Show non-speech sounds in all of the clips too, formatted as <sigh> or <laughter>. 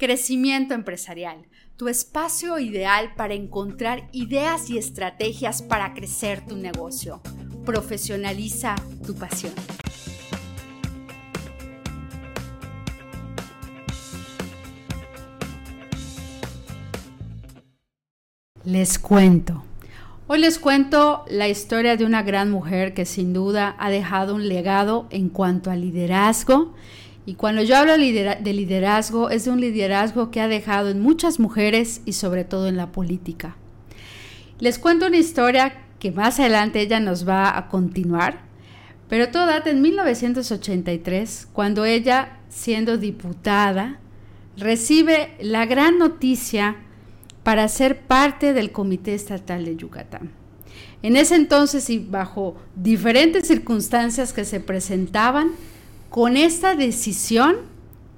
Crecimiento empresarial, tu espacio ideal para encontrar ideas y estrategias para crecer tu negocio. Profesionaliza tu pasión. Les cuento. Hoy les cuento la historia de una gran mujer que sin duda ha dejado un legado en cuanto al liderazgo y cuando yo hablo de liderazgo, es de un liderazgo que ha dejado en muchas mujeres y sobre todo en la política. Les cuento una historia que más adelante ella nos va a continuar, pero todo data en 1983, cuando ella, siendo diputada, recibe la gran noticia para ser parte del Comité Estatal de Yucatán. En ese entonces y bajo diferentes circunstancias que se presentaban, con esta decisión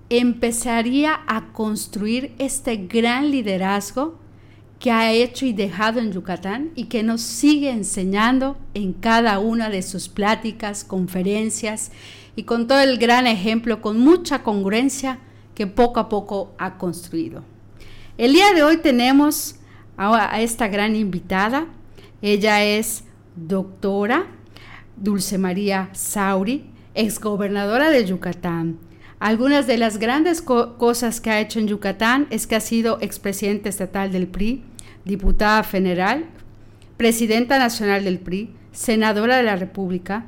empezaría a construir este gran liderazgo que ha hecho y dejado en Yucatán y que nos sigue enseñando en cada una de sus pláticas, conferencias y con todo el gran ejemplo, con mucha congruencia que poco a poco ha construido. El día de hoy tenemos a, esta gran invitada. Ella es doctora Dulce María Sauri, exgobernadora de Yucatán. Algunas de las grandes cosas que ha hecho en Yucatán es que ha sido expresidente estatal del PRI, diputada federal, presidenta nacional del PRI, senadora de la República,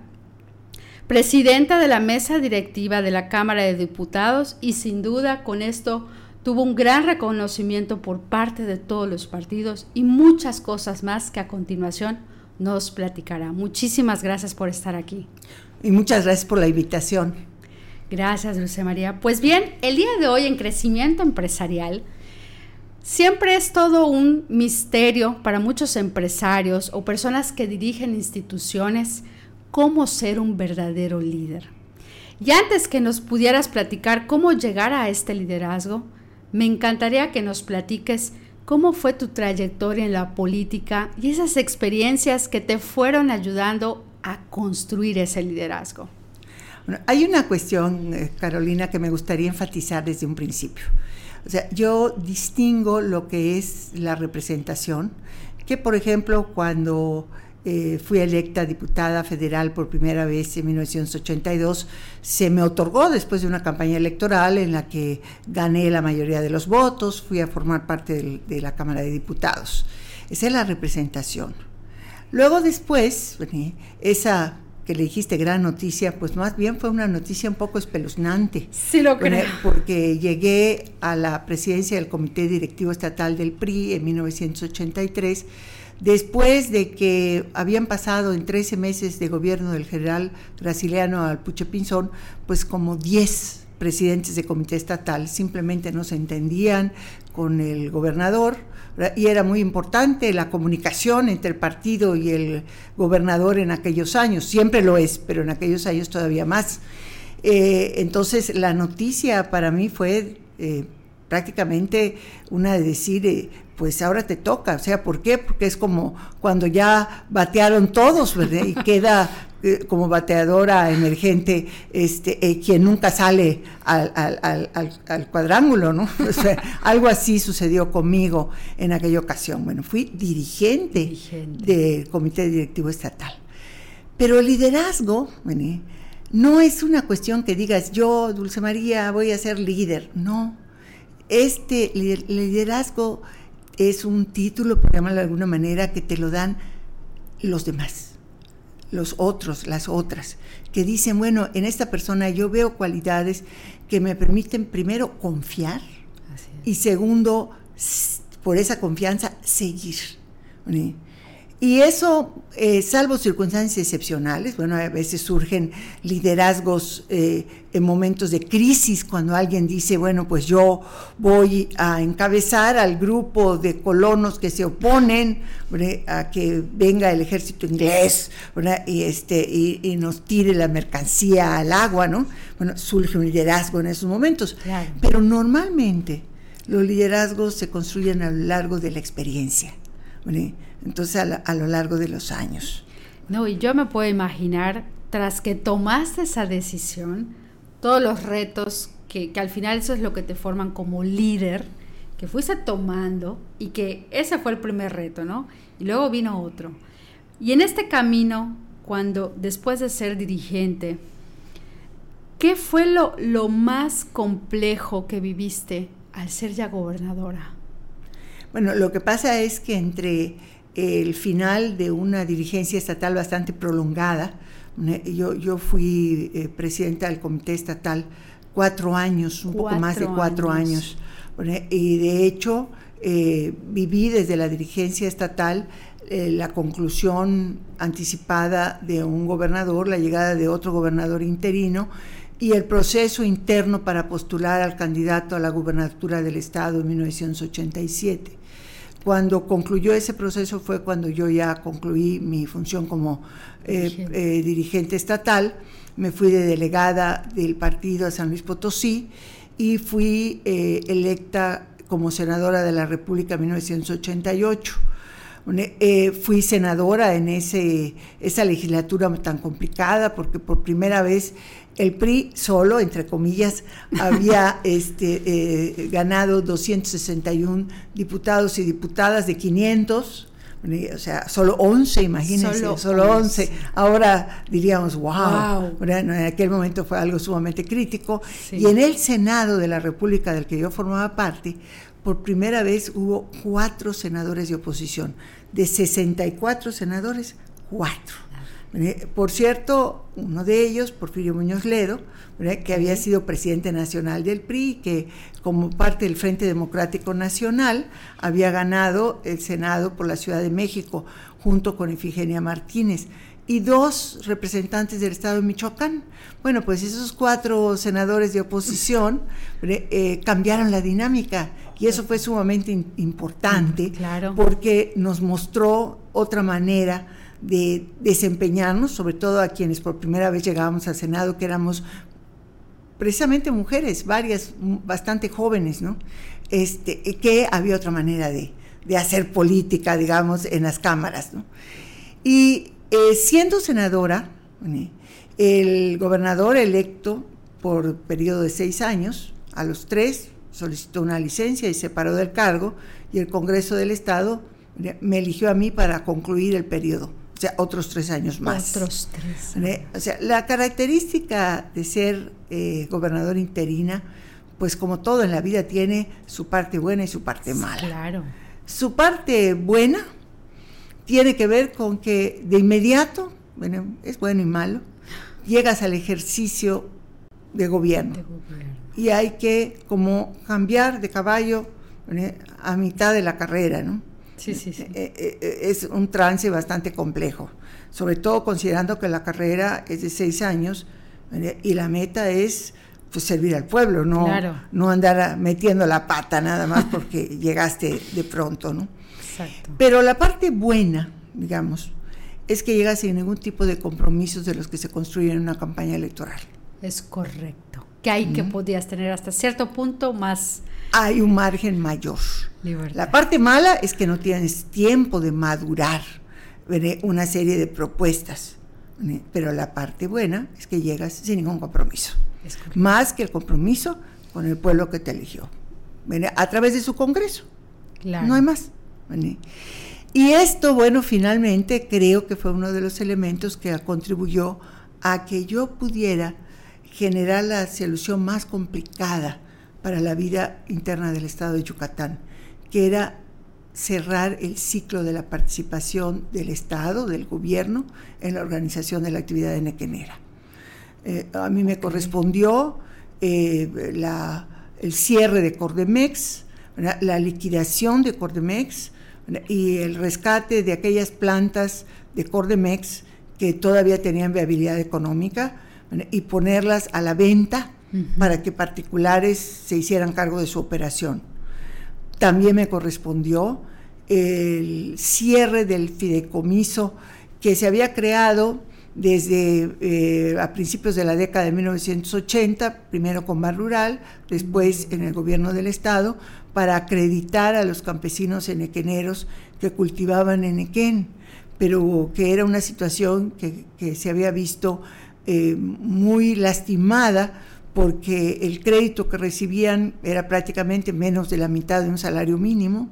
presidenta de la mesa directiva de la Cámara de Diputados y sin duda con esto tuvo un gran reconocimiento por parte de todos los partidos y muchas cosas más que a continuación nos platicará. Muchísimas gracias por estar aquí. Y muchas gracias por la invitación. Gracias, Dulce María. Pues bien, el día de hoy en Crecimiento Empresarial siempre es todo un misterio para muchos empresarios o personas que dirigen instituciones cómo ser un verdadero líder. Y antes que nos pudieras platicar cómo llegar a este liderazgo, me encantaría que nos platiques cómo fue tu trayectoria en la política y esas experiencias que te fueron ayudando a construir ese liderazgo? hay una cuestión, eh, Carolina, que me gustaría enfatizar desde un principio. O sea, yo distingo lo que es la representación, que por ejemplo cuando eh, fui electa diputada federal por primera vez en 1982, se me otorgó después de una campaña electoral en la que gané la mayoría de los votos, fui a formar parte de la Cámara de Diputados. Esa es la representación. Luego después, esa que le dijiste gran noticia, pues más bien fue una noticia un poco espeluznante. Sí, lo creo. Porque llegué a la presidencia del Comité Directivo Estatal del PRI en 1983, después de que habían pasado en 13 meses de gobierno del general Graciliano Alpuche Pinzón, pues como 10 presidentes de comité estatal simplemente no se entendían con el gobernador y era muy importante la comunicación entre el partido y el gobernador en aquellos años, siempre lo es, pero en aquellos años todavía más. Eh, entonces la noticia para mí fue eh, prácticamente una de decir, eh, pues ahora te toca, o sea, ¿por qué? Porque es como cuando ya batearon todos, ¿verdad? Y queda <laughs> eh, como bateadora emergente, este, eh, quien nunca sale al, al, cuadrángulo, ¿no? <laughs> algo así sucedió conmigo en aquella ocasión. Bueno, fui dirigente, del Comité Directivo Estatal. Pero el liderazgo, no es una cuestión que digas, yo, Dulce María, voy a ser líder. No. Este liderazgo es un título, por llamarlo de alguna manera, que te lo dan los demás los otros, las otras, que dicen, bueno, en esta persona yo veo cualidades que me permiten primero confiar y segundo, por esa confianza, seguir. Y eso, eh, salvo circunstancias excepcionales, bueno, a veces surgen liderazgos eh, en momentos de crisis, cuando alguien dice, bueno, pues yo voy a encabezar al grupo de colonos que se oponen a que venga el ejército inglés y, este, y, nos tire la mercancía al agua, ¿no? Bueno, surge un liderazgo en esos momentos. Pero normalmente los liderazgos se construyen a lo largo de la experiencia entonces a, lo largo de los años. No, y yo me puedo imaginar, tras que tomaste esa decisión, todos los retos que, que al final eso es lo que te forman como líder, que fuiste tomando y que ese fue el primer reto, ¿no? Y luego vino otro. Y en este camino, cuando después de ser dirigente, ¿qué fue lo, lo más complejo que viviste al ser ya gobernadora? Bueno, lo que pasa es que entre el final de una dirigencia estatal bastante prolongada, yo, yo fui eh, presidenta del comité estatal cuatro años, un poco más de cuatro años, y de hecho eh, viví desde la dirigencia estatal eh, la conclusión anticipada de un gobernador, la llegada de otro gobernador interino y el proceso interno para postular al candidato a la gubernatura del estado en 1987. Cuando concluyó ese proceso fue cuando yo ya concluí mi función como eh, eh, dirigente estatal. Me fui de delegada del partido a San Luis Potosí y fui eh, electa como senadora de la República en 1988. Fui senadora en ese, esa legislatura tan complicada porque por primera vez el PRI solo, entre comillas, <laughs> había este, eh, ganado 261 diputados y diputadas de 500, o sea, solo 11, imagínense, solo, 11. Ahora diríamos, wow, en aquel momento fue algo sumamente crítico. Y en el Senado de la República del que yo formaba parte, por primera vez hubo cuatro senadores de oposición. De 64 senadores, cuatro. Eh, por cierto, uno de ellos, Porfirio Muñoz Ledo, que había sido presidente nacional del PRI, que como parte del Frente Democrático Nacional había ganado el Senado por la Ciudad de México junto con Efigenia Martínez y dos representantes del Estado de Michoacán. Bueno, pues esos cuatro senadores de oposición eh, cambiaron la dinámica y eso fue sumamente importante porque nos mostró otra manera de desempeñarnos, sobre todo a quienes por primera vez llegábamos al Senado, que éramos precisamente mujeres, varias, bastante jóvenes, ¿no? Este, que había otra manera de, hacer política, digamos, en las cámaras, ¿no? Y eh, siendo senadora, el gobernador electo por periodo de seis años, a los tres solicitó una licencia y se paró del cargo, y el Congreso del Estado me eligió a mí para concluir el periodo o sea, otros tres años más. Otros tres. O sea, la característica de ser eh, gobernador interina, pues como todo en la vida tiene su parte buena y su parte mala. Claro. Su parte buena tiene que ver con que de inmediato, bueno, es bueno y malo, llegas al ejercicio de gobierno. De gobierno. Y hay que como cambiar de caballo a mitad de la carrera, ¿no? Sí, sí, sí. Eh, eh, eh, es un trance bastante complejo, sobre todo considerando que la carrera es de seis años y la meta es pues, servir al pueblo, no, no andar metiendo la pata nada más porque <laughs> llegaste de pronto, ¿no? Exacto. Pero la parte buena, digamos, es que llegas sin ningún tipo de compromisos de los que se construyen en una campaña electoral. Es correcto. Que hay que podías tener hasta cierto punto más hay un margen mayor. La parte mala es que no tienes tiempo de madurar una serie de propuestas, pero la parte buena es que llegas sin ningún compromiso, más que el compromiso con el pueblo que te eligió, a través de su Congreso. No hay más. Y esto, bueno, finalmente creo que fue uno de los elementos que contribuyó a que yo pudiera generar la solución más complicada para la vida interna del Estado de Yucatán, que era cerrar el ciclo de la participación del Estado, del gobierno, en la organización de la actividad de Nequenera. Eh, a mí me correspondió eh, el cierre de Cordemex, la liquidación de Cordemex y el rescate de aquellas plantas de Cordemex que todavía tenían viabilidad económica y ponerlas a la venta para que particulares se hicieran cargo de su operación. También me correspondió el cierre del fideicomiso que se había creado desde eh, a principios de la década de 1980, primero con Bar Rural, después en el gobierno del Estado, para acreditar a los campesinos enequeneros que cultivaban enequén, pero que era una situación que, se había visto eh, muy lastimada porque el crédito que recibían era prácticamente menos de la mitad de un salario mínimo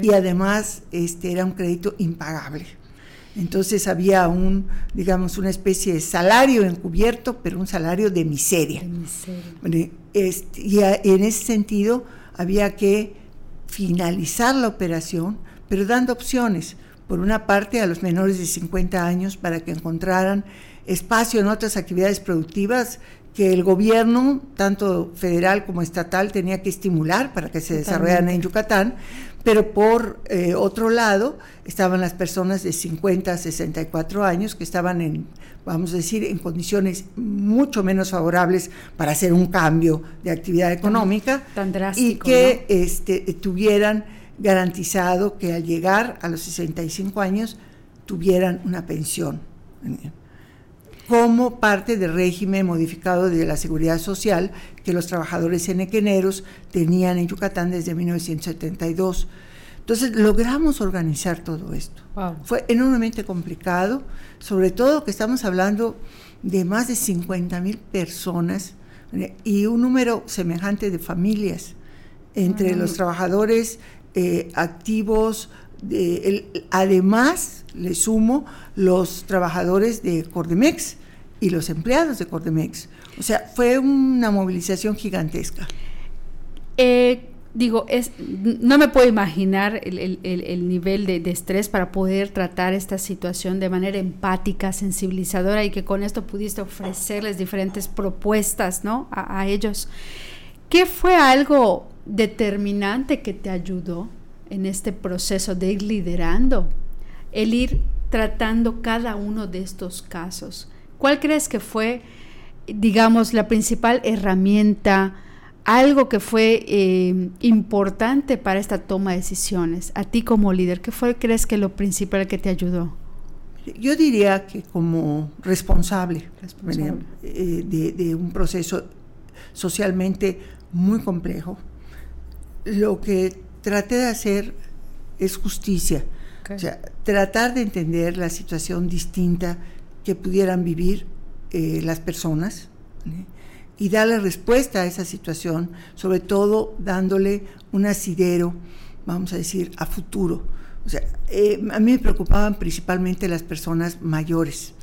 y además este, era un crédito impagable. Entonces había un, digamos, una especie de salario encubierto, pero un salario de miseria. Este, y en ese sentido había que finalizar la operación, pero dando opciones. Por una parte, a los menores de 50 años para que encontraran espacio en otras actividades productivas que el gobierno, tanto federal como estatal, tenía que estimular para que se desarrollaran en Yucatán, pero por eh, otro lado estaban las personas de 50 a 64 años que estaban en, vamos a decir, en condiciones mucho menos favorables para hacer un cambio de actividad económica tan, y que este, tuvieran garantizado que al llegar a los 65 años tuvieran una pensión como parte del régimen modificado de la seguridad social que los trabajadores enequeneros tenían en Yucatán desde 1972. Entonces logramos organizar todo esto. Fue enormemente complicado, sobre todo que estamos hablando de más de 50 mil personas eh, y un número semejante de familias entre los trabajadores eh, activos, además, le sumo, los trabajadores de Cordemex y los empleados de Cordemex. O sea, fue una movilización gigantesca. Eh, digo, es, no me puedo imaginar el, nivel de, estrés para poder tratar esta situación de manera empática, sensibilizadora y que con esto pudiste ofrecerles diferentes propuestas ¿no? a ellos. ¿Qué fue algo determinante que te ayudó en este proceso de ir liderando, el ir tratando cada uno de estos casos. ¿Cuál crees que fue, digamos, la principal herramienta, algo que fue eh, importante para esta toma de decisiones? A ti como líder, ¿qué fue, crees que lo principal que te ayudó? Yo diría que como responsable, eh, de un proceso socialmente muy complejo, lo que traté de hacer es justicia. O sea, tratar de entender la situación distinta que pudieran vivir eh, las personas y darle respuesta a esa situación, sobre todo dándole un asidero, vamos a decir, a futuro. O sea, eh, a mí me preocupaban principalmente las personas mayores,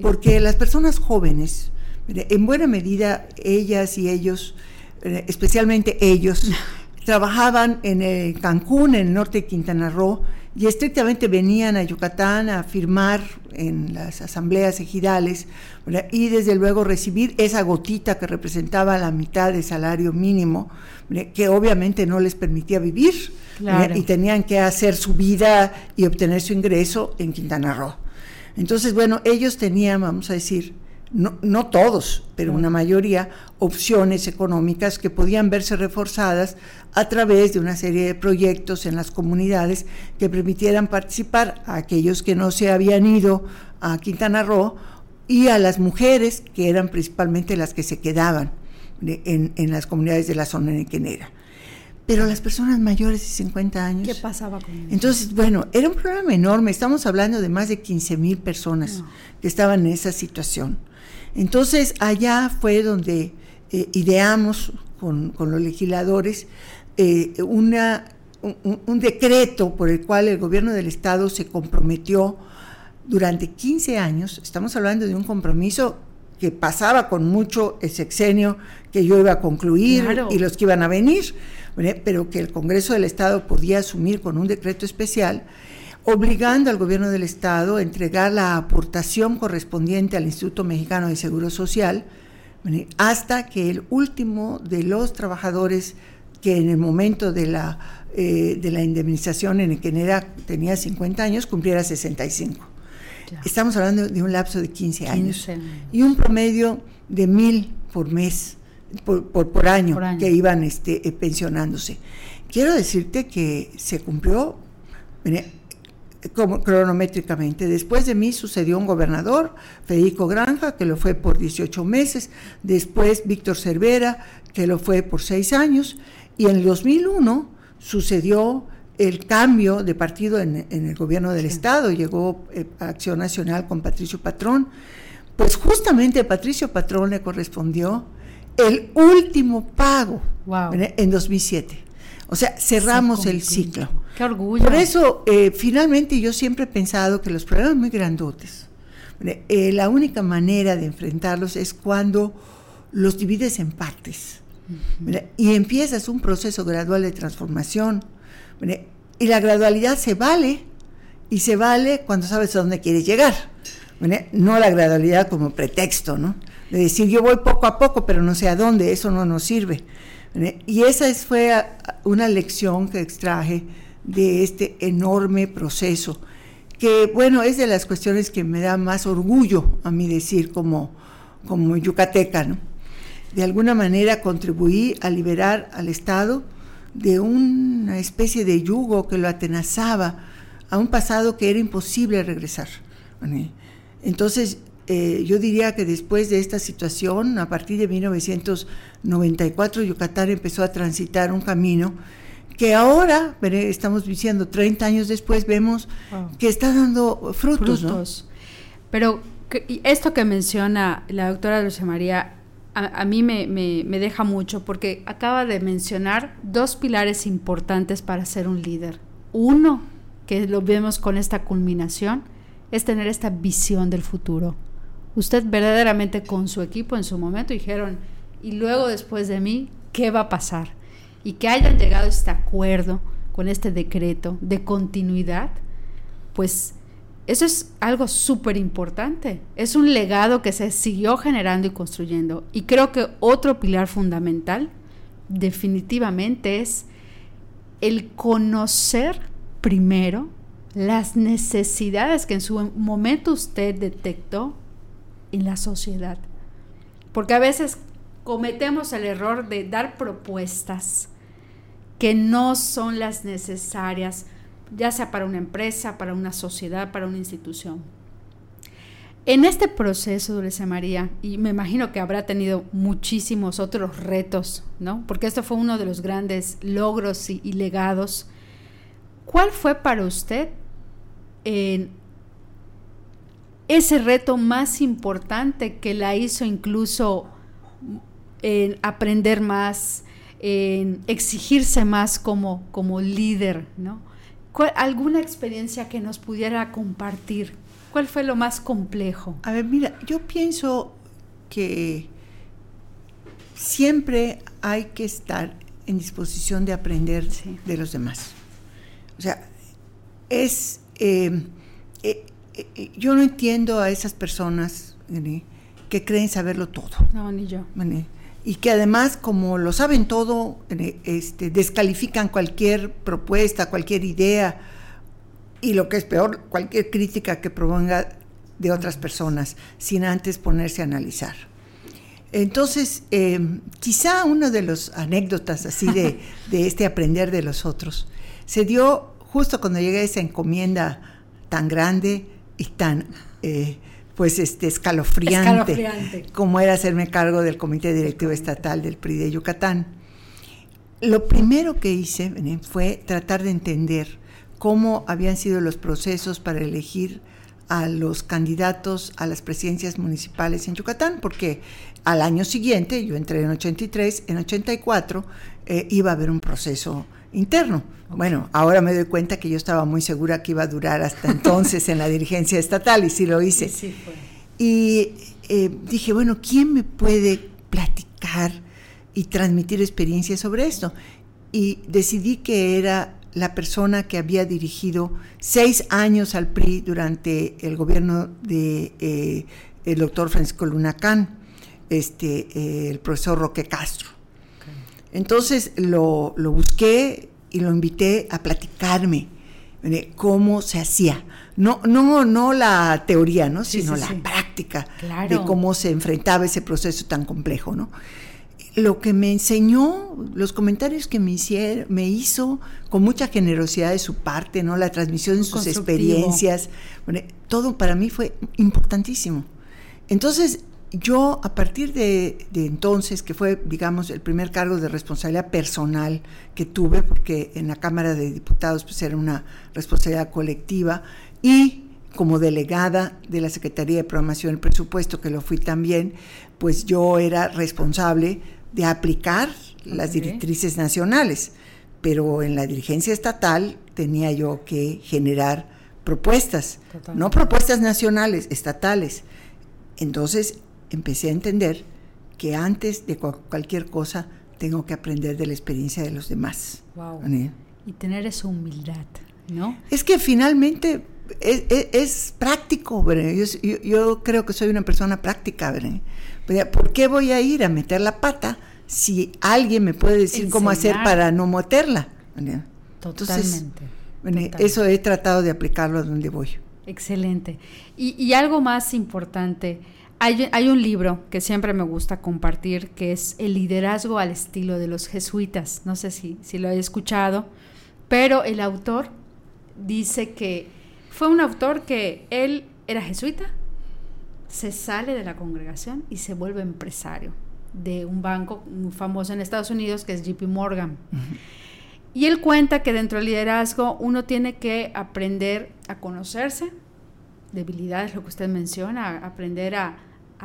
porque las personas jóvenes, en buena medida ellas y ellos, eh, especialmente ellos, <laughs> trabajaban en el Cancún, en el norte de Quintana Roo, y estrictamente venían a Yucatán a firmar en las asambleas ejidales y desde luego recibir esa gotita que representaba la mitad del salario mínimo, que obviamente no les permitía vivir y tenían que hacer su vida y obtener su ingreso en Quintana Roo. Entonces, bueno, ellos tenían, vamos a decir, no, todos, pero una mayoría, opciones económicas que podían verse reforzadas a través de una serie de proyectos en las comunidades que permitieran participar a aquellos que no se habían ido a Quintana Roo y a las mujeres, que eran principalmente las que se quedaban en, las comunidades de la zona nequenera. Pero las personas mayores de 50 años... ¿Qué pasaba con ellos? Entonces, bueno, era un problema enorme. Estamos hablando de más de 15 mil personas que estaban en esa situación. Entonces allá fue donde eh, ideamos con, los legisladores eh, una, un, decreto por el cual el gobierno del Estado se comprometió durante 15 años, estamos hablando de un compromiso que pasaba con mucho el sexenio que yo iba a concluir y los que iban a venir, pero que el Congreso del Estado podía asumir con un decreto especial obligando al gobierno del Estado a entregar la aportación correspondiente al Instituto Mexicano de Seguro Social hasta que el último de los trabajadores que en el momento de la, eh, de la indemnización en el que era, tenía 50 años cumpliera 65. Estamos hablando de un lapso de 15 años, y un promedio de mil por mes, por, por, año, que iban este, eh, pensionándose. Quiero decirte que se cumplió como, cronométricamente. Después de mí sucedió un gobernador, Federico Granja, que lo fue por 18 meses, después Víctor Cervera, que lo fue por 6 años, y en el 2001 sucedió el cambio de partido en, el gobierno del Estado, llegó eh, Acción Nacional con Patricio Patrón, pues justamente a Patricio Patrón le correspondió el último pago en 2007. O sea, cerramos el ciclo. Qué orgullo. Por eso, eh, finalmente, yo siempre he pensado que los problemas muy grandotes, eh, la única manera de enfrentarlos es cuando los divides en partes y empiezas un proceso gradual de transformación. Y la gradualidad se vale y se vale cuando sabes a dónde quieres llegar. No la gradualidad como pretexto, ¿no? De decir yo voy poco a poco, pero no sé a dónde, eso no nos sirve. Y esa fue una lección que extraje de este enorme proceso, que bueno, es de las cuestiones que me da más orgullo a mí decir como, como yucateca, ¿no? De alguna manera contribuí a liberar al Estado de una especie de yugo que lo atenazaba a un pasado que era imposible regresar. Entonces, eh, yo diría que después de esta situación, a partir de 1994, Yucatán empezó a transitar un camino que ahora, estamos diciendo 30 años después, vemos que está dando frutos. Pero esto que menciona la doctora Dulce María, a, mí me, me, deja mucho porque acaba de mencionar dos pilares importantes para ser un líder. Uno, que lo vemos con esta culminación, es tener esta visión del futuro. Usted verdaderamente con su equipo en su momento dijeron, y luego después de mí, ¿qué va a pasar? Y que hayan llegado a este acuerdo con este decreto de continuidad, pues eso es algo súper importante. Es un legado que se siguió generando y construyendo. Y creo que otro pilar fundamental definitivamente es el conocer primero las necesidades que en su momento usted detectó en la sociedad. Porque a veces cometemos el error de dar propuestas que no son las necesarias, ya sea para una empresa, para una sociedad, para una institución. En este proceso, Dulce María, y me imagino que habrá tenido muchísimos otros retos, ¿no? Porque esto fue uno de los grandes logros y, legados. ¿Cuál fue para usted ese reto más importante que la hizo incluso en aprender más, en exigirse más como, como líder, ¿no? ¿Alguna experiencia que nos pudiera compartir? ¿Cuál fue lo más complejo? A ver, mira, yo pienso que siempre hay que estar en disposición de aprender de los demás. O sea, es... Eh, eh, eh, yo no entiendo a esas personas que creen saberlo todo. No, ni yo. Y que además, como lo saben todo, este, descalifican cualquier propuesta, cualquier idea, y lo que es peor, cualquier crítica que proponga de otras personas, sin antes ponerse a analizar. Entonces, em, quizá una de las anécdotas así de, <laughs> de este aprender de los otros se dio justo cuando llegué a esa encomienda tan grande y tan eh, pues este escalofriante, como era hacerme cargo del comité directivo estatal del PRI de Yucatán. Lo primero que hice fue tratar de entender cómo habían sido los procesos para elegir a los candidatos a las presidencias municipales en Yucatán, porque al año siguiente, yo entré en 83, en 84 eh, iba a haber un proceso interno. Bueno, ahora me doy cuenta que yo estaba muy segura que iba a durar hasta entonces en la dirigencia estatal y sí lo hice. Y eh, dije, bueno, ¿quién me puede platicar y transmitir experiencias sobre esto? Y decidí que era la persona que había dirigido seis años al PRI durante el gobierno de eh, el doctor Francisco Lunacán, este, eh, el profesor Roque Castro. Entonces lo, busqué y lo invité a platicarme de cómo se hacía. No, no, no la teoría, ¿no? sino la práctica de cómo se enfrentaba ese proceso tan complejo. ¿no? Lo que me enseñó, los comentarios que me, hicieron, me hizo con mucha generosidad de su parte, ¿no? la transmisión de sus experiencias, todo para mí fue importantísimo. Entonces, yo a partir de, entonces, que fue, digamos, el primer cargo de responsabilidad personal que tuve, porque en la Cámara de Diputados pues era una responsabilidad colectiva, y como delegada de la Secretaría de Programación y Presupuesto, que lo fui también, pues yo era responsable de aplicar las directrices nacionales, pero en la dirigencia estatal tenía yo que generar propuestas, no propuestas nacionales, estatales. Entonces empecé a entender que antes de cualquier cosa tengo que aprender de la experiencia de los demás. Y tener esa humildad, ¿no? Es que finalmente es, práctico, yo, yo, creo que soy una persona práctica. ¿Por qué voy a ir a meter la pata si alguien me puede decir cómo hacer para no meterla? Totalmente, Eso he tratado de aplicarlo a donde voy. Excelente. Y, algo más importante, hay, hay, un libro que siempre me gusta compartir, que es El liderazgo al estilo de los jesuitas. No sé si, si lo he escuchado, pero el autor dice que fue un autor que él era jesuita, se sale de la congregación y se vuelve empresario de un banco muy famoso en Estados Unidos que es JP Morgan. Y él cuenta que dentro del liderazgo uno tiene que aprender a conocerse, debilidades, lo que usted menciona, aprender a,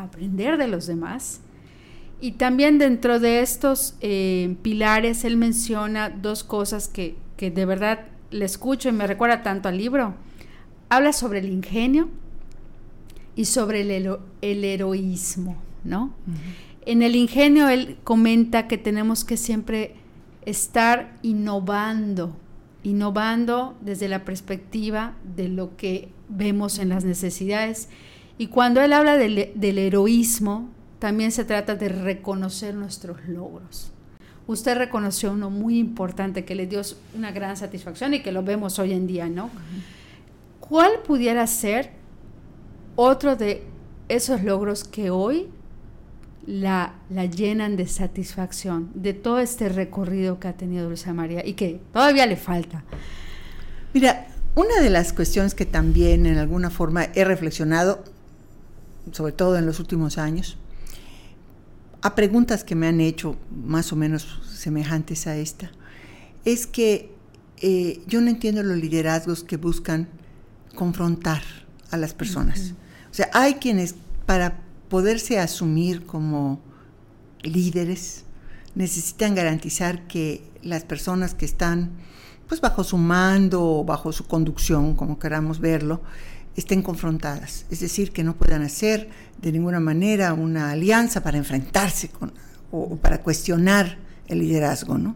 aprender de los demás. Y también dentro de estos eh, pilares él menciona dos cosas que, que de verdad le escucho y me recuerda tanto al libro habla sobre el ingenio y sobre el, el heroísmo, ¿no? En el ingenio él comenta que tenemos que siempre estar innovando, innovando desde la perspectiva de lo que vemos en las necesidades. Y cuando él habla del, heroísmo, también se trata de reconocer nuestros logros. Usted reconoció uno muy importante que le dio una gran satisfacción y que lo vemos hoy en día, ¿no? ¿Cuál pudiera ser otro de esos logros que hoy la, la, llenan de satisfacción de todo este recorrido que ha tenido Dulce María y que todavía le falta? Mira, una de las cuestiones que también en alguna forma he reflexionado, sobre todo en los últimos años, a preguntas que me han hecho más o menos semejantes a esta, es que eh, yo no entiendo los liderazgos que buscan confrontar a las personas. O sea, hay quienes para poderse asumir como líderes necesitan garantizar que las personas que están pues bajo su mando o bajo su conducción, como queramos verlo, estén confrontadas. Es decir, que no puedan hacer de ninguna manera una alianza para enfrentarse con, o, para cuestionar el liderazgo. ¿no?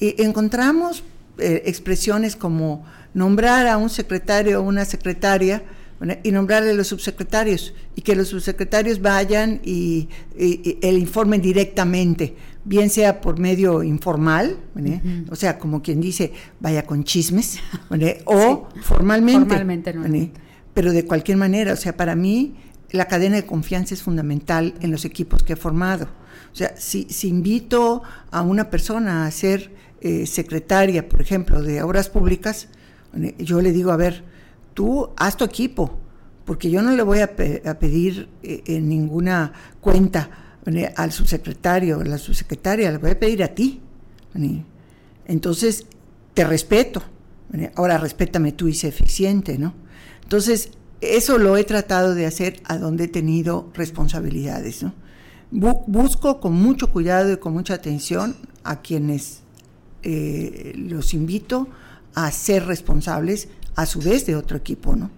encontramos eh, expresiones como nombrar a un secretario o una secretaria y nombrarle a los subsecretarios y que los subsecretarios vayan y, el informen directamente, bien sea por medio informal, o sea, como quien dice, vaya con chismes, <laughs> o formalmente. Formalmente, Pero de cualquier manera, o sea, para mí la cadena de confianza es fundamental en los equipos que he formado. O sea, si, si invito a una persona a ser eh, secretaria, por ejemplo, de Obras Públicas, yo le digo, a ver, tú haz tu equipo, porque yo no le voy a, pedir eh, en ninguna cuenta al subsecretario, a la subsecretaria, le voy a pedir a ti. Entonces, te respeto. Ahora, respétame tú y sé eficiente, ¿no? Entonces, eso lo he tratado de hacer a donde he tenido responsabilidades, busco con mucho cuidado y con mucha atención a quienes eh, los invito a ser responsables a su vez de otro equipo, ¿no?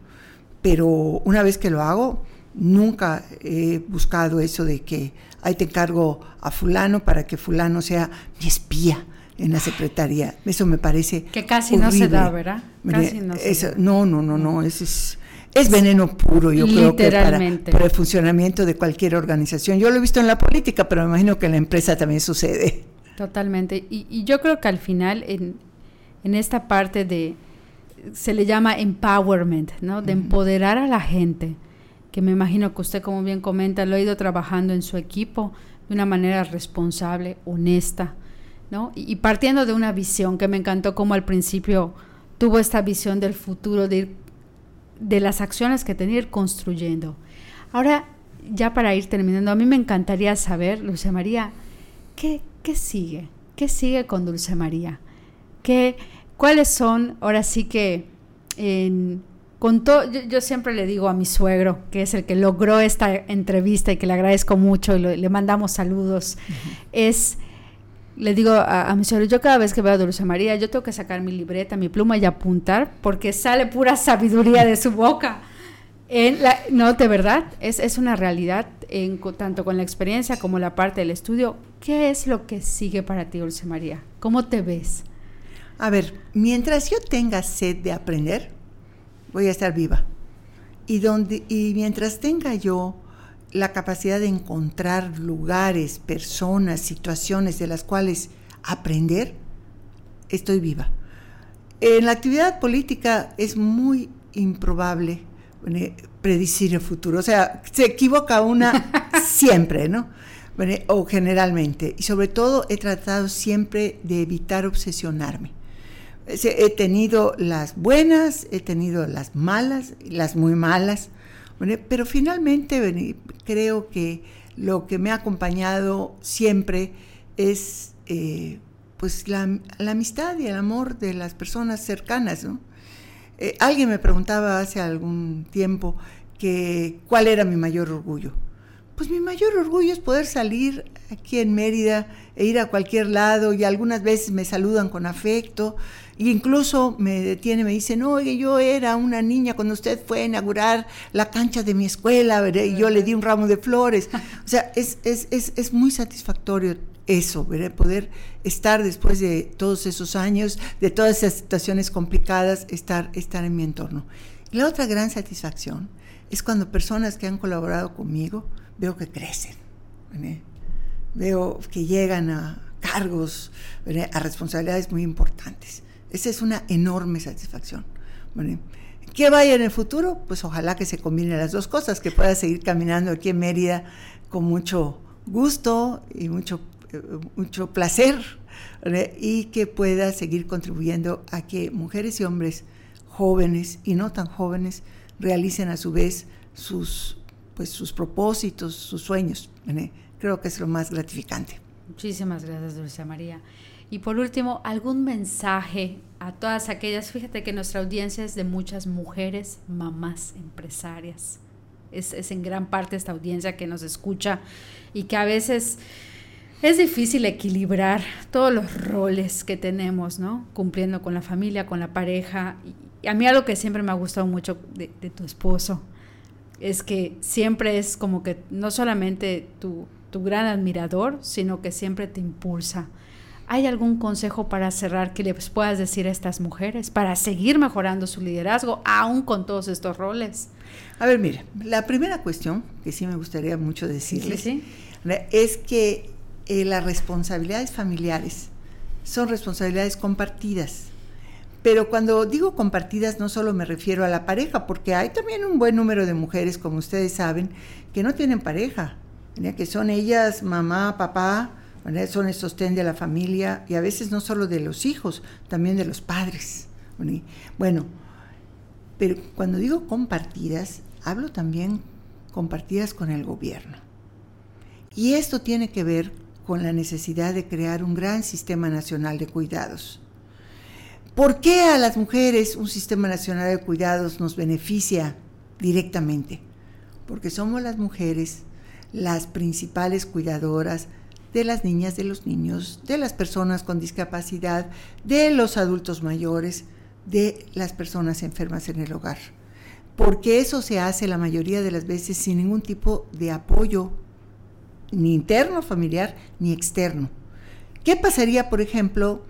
Pero una vez que lo hago, nunca he buscado eso de que ahí te encargo a fulano para que fulano sea mi espía en la secretaría. Eso me parece que casi no se da, ¿verdad? Casi no, se no, no, no, no, es, es veneno puro, yo creo que para, para, el funcionamiento de cualquier organización. Yo lo he visto en la política, pero me imagino que en la empresa también sucede. Totalmente. Y, y yo creo que al final, en, en esta parte de, se le llama empowerment, ¿no? De empoderar a la gente, que me imagino que usted, como bien comenta, lo ha ido trabajando en su equipo de una manera responsable, honesta, ¿no? Y, partiendo de una visión que me encantó como al principio tuvo esta visión del futuro, de, ir, de las acciones que tenía ir construyendo. Ahora, ya para ir terminando, a mí me encantaría saber, Dulce María, ¿qué, qué sigue? ¿Qué sigue con Dulce María? ¿Qué, ¿Cuáles son, ahora sí que, con todo, yo, siempre le digo a mi suegro, que es el que logró esta entrevista y que le agradezco mucho y le mandamos saludos, es, le digo a, mi suegro, yo cada vez que veo a Dulce María, yo tengo que sacar mi libreta, mi pluma y apuntar, porque sale pura sabiduría de su boca. En la, no, de verdad, es, es una realidad, en, tanto con la experiencia como la parte del estudio. ¿Qué es lo que sigue para ti, Dulce María? ¿Cómo te ves? A ver, mientras yo tenga sed de aprender, voy a estar viva. Y, donde, y mientras tenga yo la capacidad de encontrar lugares, personas, situaciones de las cuales aprender, estoy viva. En la actividad política es muy improbable predecir el futuro, o sea, se equivoca una <laughs> siempre, ¿no? o generalmente. Y sobre todo he tratado siempre de evitar obsesionarme. He tenido las buenas, he tenido las malas, las muy malas, pero finalmente creo que lo que me ha acompañado siempre es eh, pues la, amistad y el amor de las personas cercanas. Eh, alguien me preguntaba hace algún tiempo que cuál era mi mayor orgullo. Pues mi mayor orgullo es poder salir aquí en Mérida e ir a cualquier lado y algunas veces me saludan con afecto y incluso me detiene, me dicen, oye, yo era una niña cuando usted fue a inaugurar la cancha de mi escuela y yo le di un ramo de flores. O sea, es, es, es, es muy satisfactorio eso, ¿verdad? poder estar después de todos esos años, de todas esas situaciones complicadas, estar, estar en mi entorno. La otra gran satisfacción es cuando personas que han colaborado conmigo veo que crecen, veo que llegan a cargos, a responsabilidades muy importantes. Esa es una enorme satisfacción. ¿Qué vaya en el futuro? Pues ojalá que se combinen las dos cosas, que pueda seguir caminando aquí en Mérida con mucho gusto y mucho, eh, mucho placer y que pueda seguir contribuyendo a que mujeres y hombres jóvenes y no tan jóvenes realicen a su vez sus, pues, sus propósitos, sus sueños. Creo que es lo más gratificante. Muchísimas gracias, Dulce María. Y por último, algún mensaje a todas aquellas, fíjate que nuestra audiencia es de muchas mujeres, mamás, empresarias. Es, es, en gran parte esta audiencia que nos escucha y que a veces es difícil equilibrar todos los roles que tenemos, ¿no? Cumpliendo con la familia, con la pareja. Y a mí algo que siempre me ha gustado mucho de, de tu esposo es que siempre es como que no solamente tu, tu gran admirador, sino que siempre te impulsa ¿Hay algún consejo para cerrar que les puedas decir a estas mujeres para seguir mejorando su liderazgo, aún con todos estos roles? A ver, mire, la primera cuestión que sí me gustaría mucho decirles es que eh, las responsabilidades familiares son responsabilidades compartidas. Pero cuando digo compartidas no solo me refiero a la pareja, porque hay también un buen número de mujeres, como ustedes saben, que no tienen pareja, que son ellas mamá, papá, son el sostén de la familia y a veces no solo de los hijos, también de los padres. Bueno, pero cuando digo compartidas, hablo también compartidas con el gobierno. Y esto tiene que ver con la necesidad de crear un gran sistema nacional de cuidados. ¿Por qué a las mujeres un sistema nacional de cuidados nos beneficia directamente? Porque somos las mujeres las principales cuidadoras de las niñas, de los niños, de las personas con discapacidad, de los adultos mayores, de las personas enfermas en el hogar. Porque eso se hace la mayoría de las veces sin ningún tipo de apoyo, ni interno familiar, ni externo. ¿Qué pasaría, por ejemplo,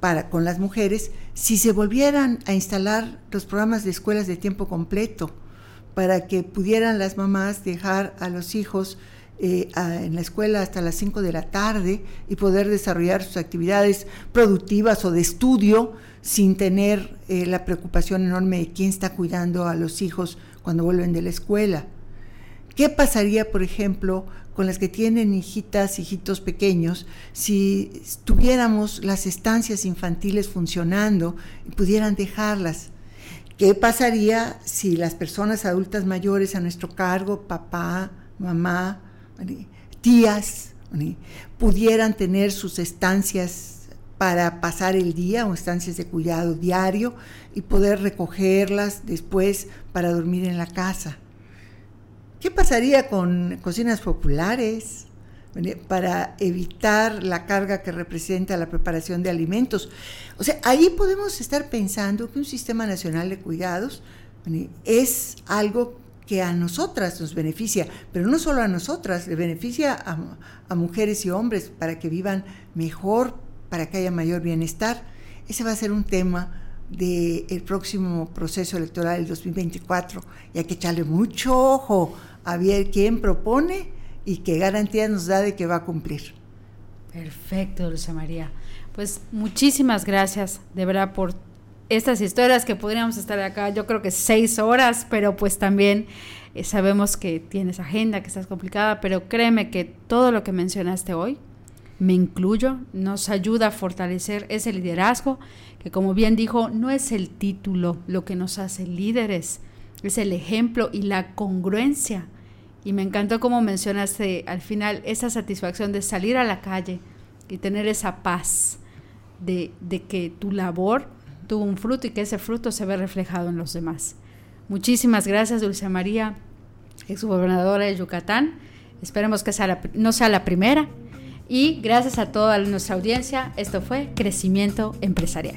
para, con las mujeres si se volvieran a instalar los programas de escuelas de tiempo completo para que pudieran las mamás dejar a los hijos eh, en la escuela hasta las 5 de la tarde y poder desarrollar sus actividades productivas o de estudio sin tener eh, la preocupación enorme de quién está cuidando a los hijos cuando vuelven de la escuela. ¿Qué pasaría, por ejemplo, con las que tienen hijitas, hijitos pequeños, si tuviéramos las estancias infantiles funcionando y pudieran dejarlas? ¿Qué pasaría si las personas adultas mayores a nuestro cargo, papá, mamá, tías, pudieran tener sus estancias para pasar el día o estancias de cuidado diario y poder recogerlas después para dormir en la casa. ¿Qué pasaría con cocinas populares? para evitar la carga que representa la preparación de alimentos. O sea, ahí podemos estar pensando que un sistema nacional de cuidados es algo que a nosotras nos beneficia, pero no solo a nosotras, le beneficia a, mujeres y hombres para que vivan mejor, para que haya mayor bienestar. Ese va a ser un tema del próximo proceso electoral del 2024 y hay que echarle mucho ojo a ver quién propone y qué garantía nos da de que va a cumplir. Perfecto, Dulce María. Pues muchísimas gracias de verdad por estas historias que podríamos estar acá, yo creo que seis horas, pero pues también eh, sabemos que tienes agenda, que estás complicada, pero créeme que todo lo que mencionaste hoy, me incluyo, nos ayuda a fortalecer ese liderazgo, que como bien dijo, no es el título lo que nos hace líderes, es el ejemplo y la congruencia. Y me encantó como mencionaste al final esa satisfacción de salir a la calle y tener esa paz de, de que tu labor tuvo un fruto y que ese fruto se ve reflejado en los demás. Muchísimas gracias, Dulce María, exgobernadora de Yucatán. Esperemos que no sea la primera. Y gracias a toda nuestra audiencia, esto fue Crecimiento Empresarial.